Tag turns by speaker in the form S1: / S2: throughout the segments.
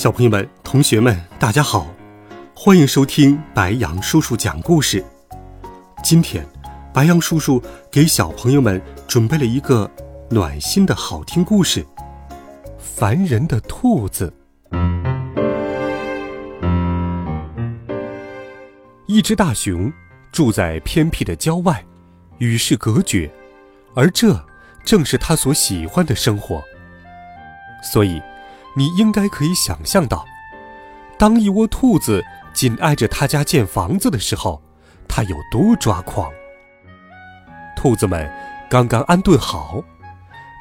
S1: 小朋友们、同学们，大家好，欢迎收听白羊叔叔讲故事。今天，白羊叔叔给小朋友们准备了一个暖心的好听故事——烦人的兔子。一只大熊住在偏僻的郊外，与世隔绝，而这正是他所喜欢的生活。所以。你应该可以想象到，当一窝兔子紧挨着他家建房子的时候，他有多抓狂。兔子们刚刚安顿好，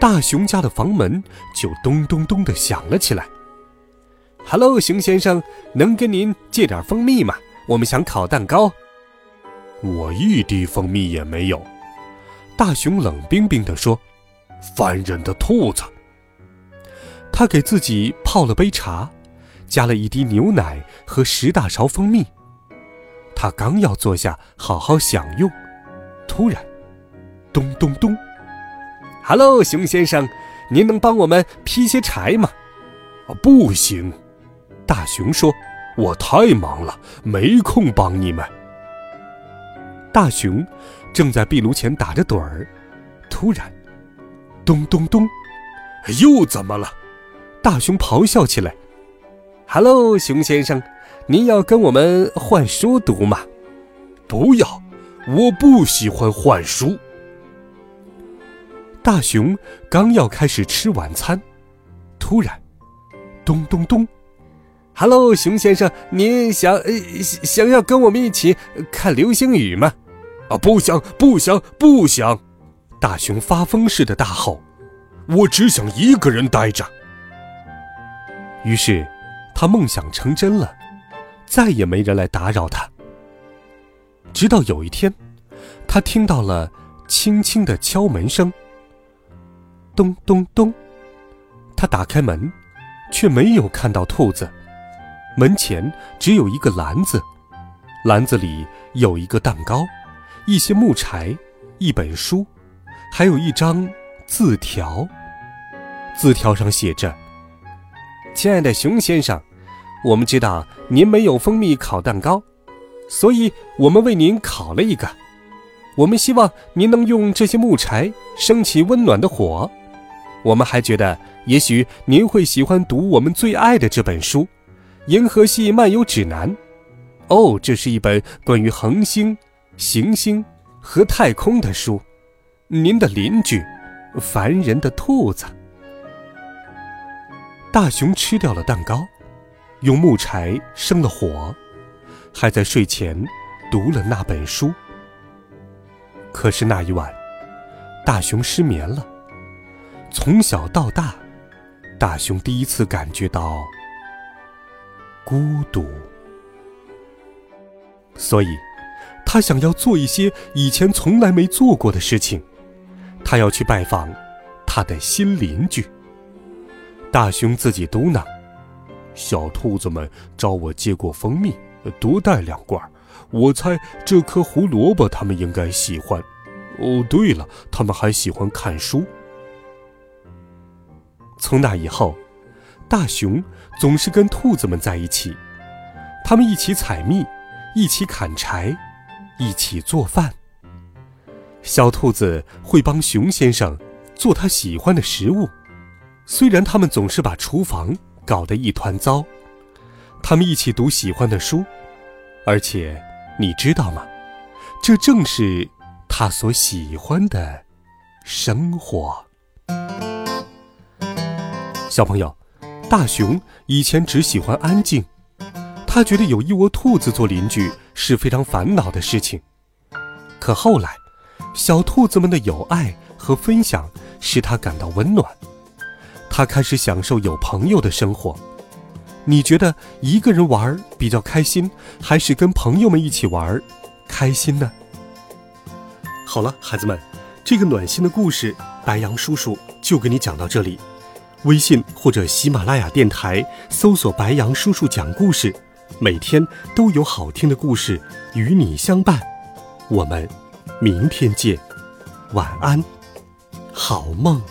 S1: 大熊家的房门就咚咚咚地响了起来。“Hello，熊先生，能跟您借点蜂蜜吗？我们想烤蛋糕。”“
S2: 我一滴蜂蜜也没有。”
S1: 大熊冷冰冰地说，“
S2: 烦人的兔子。”
S1: 他给自己泡了杯茶，加了一滴牛奶和十大勺蜂蜜。他刚要坐下好好享用，突然，咚咚咚！“Hello，熊先生，您能帮我们劈些柴吗？”“
S2: 不行。”大熊说，“我太忙了，没空帮你们。”
S1: 大熊正在壁炉前打着盹儿，突然，咚咚咚！
S2: 又怎么了？
S1: 大熊咆哮起来：“Hello，熊先生，您要跟我们换书读吗？”“
S2: 不要，我不喜欢换书。”
S1: 大熊刚要开始吃晚餐，突然，咚咚咚！“Hello，熊先生，您想想要跟我们一起看流星雨吗？”“
S2: 啊，不想，不想，不想！”
S1: 大熊发疯似的大吼：“
S2: 我只想一个人待着。”
S1: 于是，他梦想成真了，再也没人来打扰他。直到有一天，他听到了轻轻的敲门声。咚咚咚，他打开门，却没有看到兔子。门前只有一个篮子，篮子里有一个蛋糕，一些木柴，一本书，还有一张字条。字条上写着。亲爱的熊先生，我们知道您没有蜂蜜烤蛋糕，所以我们为您烤了一个。我们希望您能用这些木柴升起温暖的火。我们还觉得，也许您会喜欢读我们最爱的这本书《银河系漫游指南》。哦，这是一本关于恒星、行星和太空的书。您的邻居，烦人的兔子。大熊吃掉了蛋糕，用木柴生了火，还在睡前读了那本书。可是那一晚，大熊失眠了。从小到大，大熊第一次感觉到孤独，所以，他想要做一些以前从来没做过的事情。他要去拜访他的新邻居。大熊自己嘟囔：“小兔子们找我借过蜂蜜，多带两罐。我猜这颗胡萝卜他们应该喜欢。哦，对了，他们还喜欢看书。”从那以后，大熊总是跟兔子们在一起，他们一起采蜜，一起砍柴，一起做饭。小兔子会帮熊先生做他喜欢的食物。虽然他们总是把厨房搞得一团糟，他们一起读喜欢的书，而且，你知道吗？这正是他所喜欢的生活。小朋友，大熊以前只喜欢安静，他觉得有一窝兔子做邻居是非常烦恼的事情。可后来，小兔子们的友爱和分享使他感到温暖。他开始享受有朋友的生活，你觉得一个人玩比较开心，还是跟朋友们一起玩开心呢？好了，孩子们，这个暖心的故事，白羊叔叔就给你讲到这里。微信或者喜马拉雅电台搜索“白羊叔叔讲故事”，每天都有好听的故事与你相伴。我们明天见，晚安，好梦。